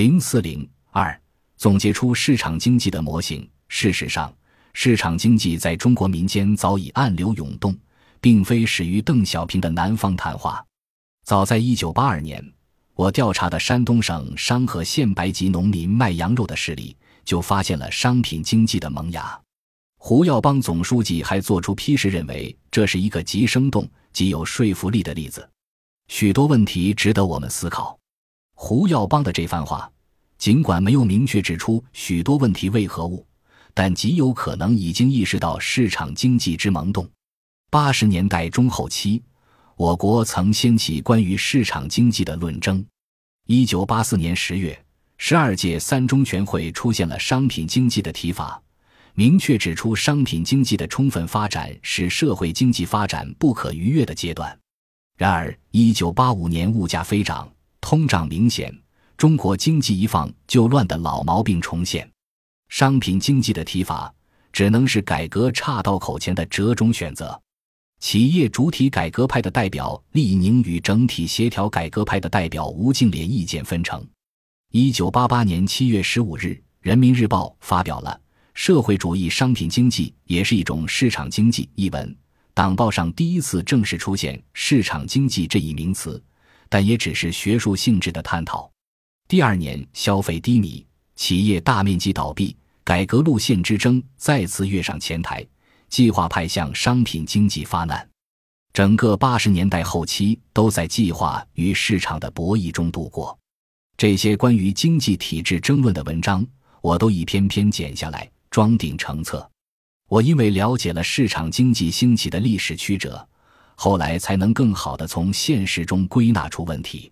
零四零二总结出市场经济的模型。事实上，市场经济在中国民间早已暗流涌动，并非始于邓小平的南方谈话。早在一九八二年，我调查的山东省商河县白集农民卖羊肉的事例，就发现了商品经济的萌芽。胡耀邦总书记还作出批示，认为这是一个极生动、极有说服力的例子。许多问题值得我们思考。胡耀邦的这番话，尽管没有明确指出许多问题为何物，但极有可能已经意识到市场经济之萌动。八十年代中后期，我国曾掀起关于市场经济的论争。一九八四年十月，十二届三中全会出现了商品经济的提法，明确指出商品经济的充分发展是社会经济发展不可逾越的阶段。然而，一九八五年物价飞涨。通胀明显，中国经济一放就乱的老毛病重现，商品经济的提法只能是改革岔道口前的折中选择。企业主体改革派的代表厉宁与整体协调改革派的代表吴敬琏意见分成。一九八八年七月十五日，《人民日报》发表了《社会主义商品经济也是一种市场经济》一文，党报上第一次正式出现“市场经济”这一名词。但也只是学术性质的探讨。第二年，消费低迷，企业大面积倒闭，改革路线之争再次跃上前台，计划派向商品经济发难。整个八十年代后期都在计划与市场的博弈中度过。这些关于经济体制争论的文章，我都一篇篇剪下来装订成册。我因为了解了市场经济兴起的历史曲折。后来才能更好的从现实中归纳出问题。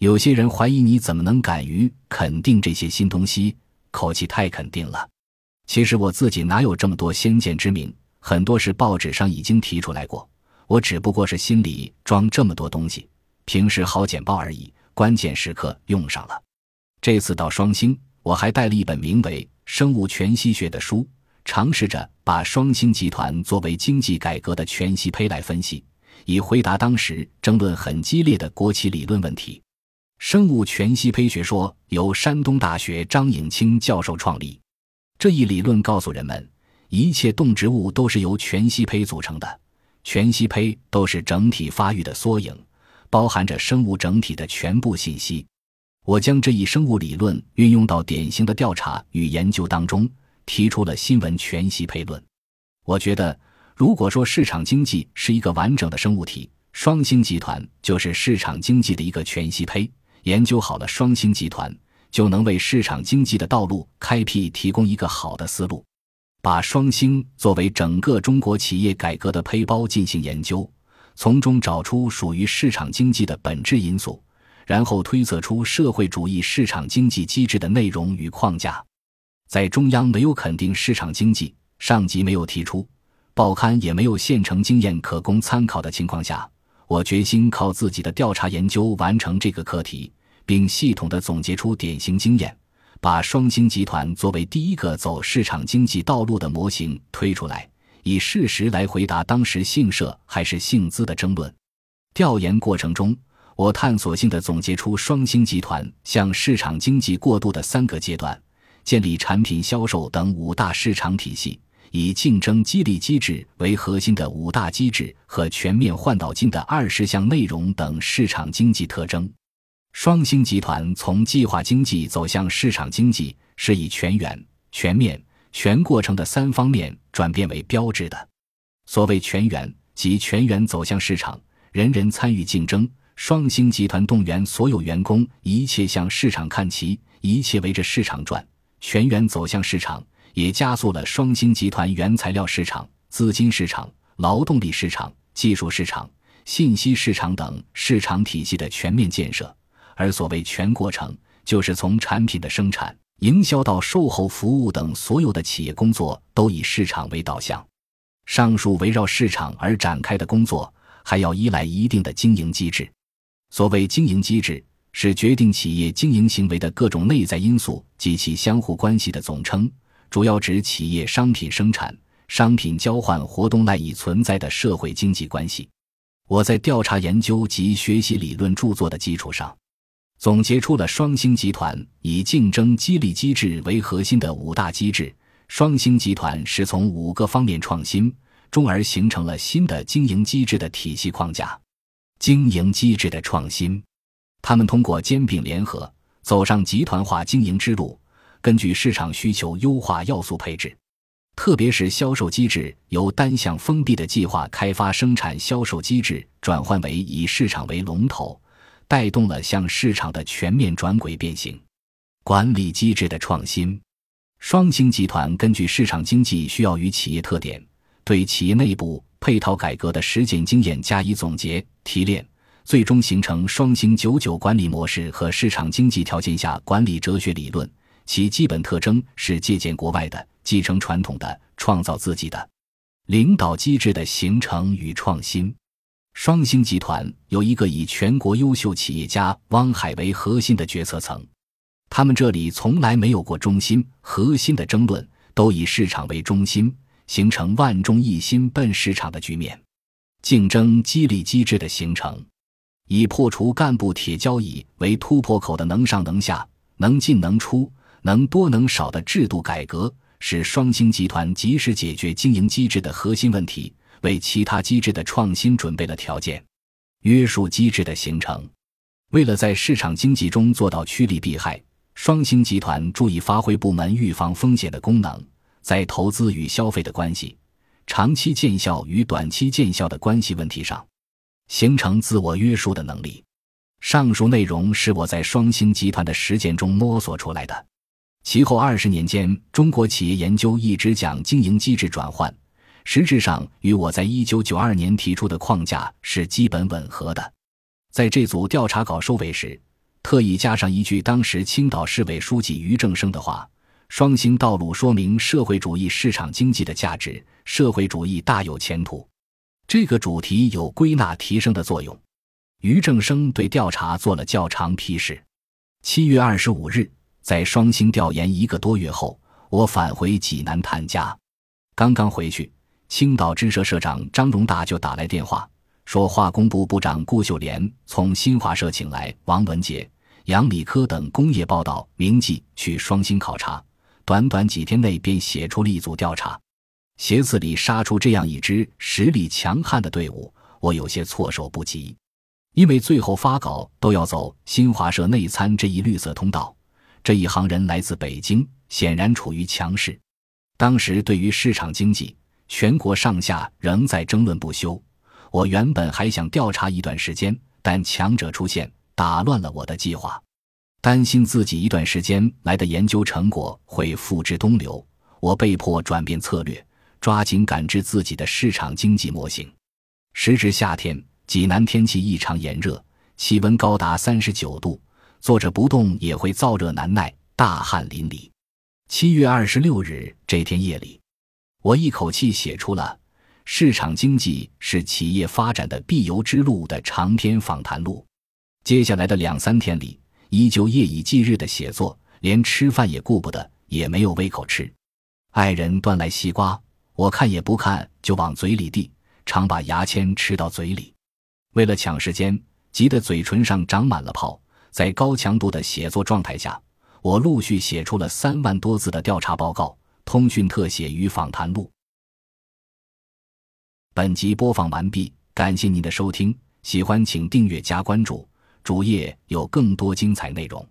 有些人怀疑你怎么能敢于肯定这些新东西，口气太肯定了。其实我自己哪有这么多先见之明？很多是报纸上已经提出来过，我只不过是心里装这么多东西，平时好简报而已。关键时刻用上了。这次到双星，我还带了一本名为《生物全息学》的书，尝试着把双星集团作为经济改革的全息胚来分析。以回答当时争论很激烈的国企理论问题。生物全息胚学说由山东大学张颖清教授创立。这一理论告诉人们，一切动植物都是由全息胚组成的，全息胚都是整体发育的缩影，包含着生物整体的全部信息。我将这一生物理论运用到典型的调查与研究当中，提出了新闻全息胚论。我觉得。如果说市场经济是一个完整的生物体，双星集团就是市场经济的一个全息胚。研究好了双星集团，就能为市场经济的道路开辟提供一个好的思路。把双星作为整个中国企业改革的胚包进行研究，从中找出属于市场经济的本质因素，然后推测出社会主义市场经济机制的内容与框架。在中央没有肯定市场经济，上级没有提出。报刊也没有现成经验可供参考的情况下，我决心靠自己的调查研究完成这个课题，并系统的总结出典型经验，把双星集团作为第一个走市场经济道路的模型推出来，以事实来回答当时姓社还是姓资的争论。调研过程中，我探索性的总结出双星集团向市场经济过渡的三个阶段，建立产品销售等五大市场体系。以竞争激励机制为核心的五大机制和全面换导金的二十项内容等市场经济特征，双星集团从计划经济走向市场经济，是以全员、全面、全过程的三方面转变为标志的。所谓全员，即全员走向市场，人人参与竞争。双星集团动员所有员工，一切向市场看齐，一切围着市场转，全员走向市场。也加速了双星集团原材料市场、资金市场、劳动力市场、技术市场、信息市场等市场体系的全面建设。而所谓全过程，就是从产品的生产、营销到售后服务等所有的企业工作都以市场为导向。上述围绕市场而展开的工作，还要依赖一定的经营机制。所谓经营机制，是决定企业经营行为的各种内在因素及其相互关系的总称。主要指企业商品生产、商品交换活动赖以存在的社会经济关系。我在调查研究及学习理论著作的基础上，总结出了双星集团以竞争激励机制为核心的五大机制。双星集团是从五个方面创新，中而形成了新的经营机制的体系框架。经营机制的创新，他们通过兼并联合，走上集团化经营之路，根据市场需求优化要素配置。特别是销售机制由单向封闭的计划开发生产销售机制，转换为以市场为龙头，带动了向市场的全面转轨变形。管理机制的创新，双星集团根据市场经济需要与企业特点，对企业内部配套改革的实践经验加以总结提炼，最终形成双星九九管理模式和市场经济条件下管理哲学理论。其基本特征是借鉴国外的。继承传统的，创造自己的领导机制的形成与创新。双星集团有一个以全国优秀企业家汪海为核心的决策层，他们这里从来没有过中心、核心的争论，都以市场为中心，形成万众一心奔市场的局面。竞争激励机制的形成，以破除干部铁交椅为突破口的能上能下、能进能出、能多能少的制度改革。使双星集团及时解决经营机制的核心问题，为其他机制的创新准备了条件。约束机制的形成，为了在市场经济中做到趋利避害，双星集团注意发挥部门预防风险的功能，在投资与消费的关系、长期见效与短期见效的关系问题上，形成自我约束的能力。上述内容是我在双星集团的实践中摸索出来的。其后二十年间，中国企业研究一直讲经营机制转换，实质上与我在一九九二年提出的框架是基本吻合的。在这组调查稿收尾时，特意加上一句当时青岛市委书记俞正声的话：“双星道路说明社会主义市场经济的价值，社会主义大有前途。”这个主题有归纳提升的作用。俞正声对调查做了较长批示。七月二十五日。在双星调研一个多月后，我返回济南探家。刚刚回去，青岛支社社长张荣大就打来电话，说化工部部长顾秀莲从新华社请来王文杰、杨理科等工业报道名记去双星考察，短短几天内便写出了一组调查，鞋子里杀出这样一支实力强悍的队伍，我有些措手不及，因为最后发稿都要走新华社内参这一绿色通道。这一行人来自北京，显然处于强势。当时对于市场经济，全国上下仍在争论不休。我原本还想调查一段时间，但强者出现，打乱了我的计划。担心自己一段时间来的研究成果会付之东流，我被迫转变策略，抓紧感知自己的市场经济模型。时值夏天，济南天气异常炎热，气温高达三十九度。坐着不动也会燥热难耐，大汗淋漓。七月二十六日这天夜里，我一口气写出了《市场经济是企业发展的必由之路》的长篇访谈录。接下来的两三天里，依旧夜以继日的写作，连吃饭也顾不得，也没有胃口吃。爱人端来西瓜，我看也不看就往嘴里递，常把牙签吃到嘴里。为了抢时间，急得嘴唇上长满了泡。在高强度的写作状态下，我陆续写出了三万多字的调查报告、通讯特写与访谈录。本集播放完毕，感谢您的收听，喜欢请订阅加关注，主页有更多精彩内容。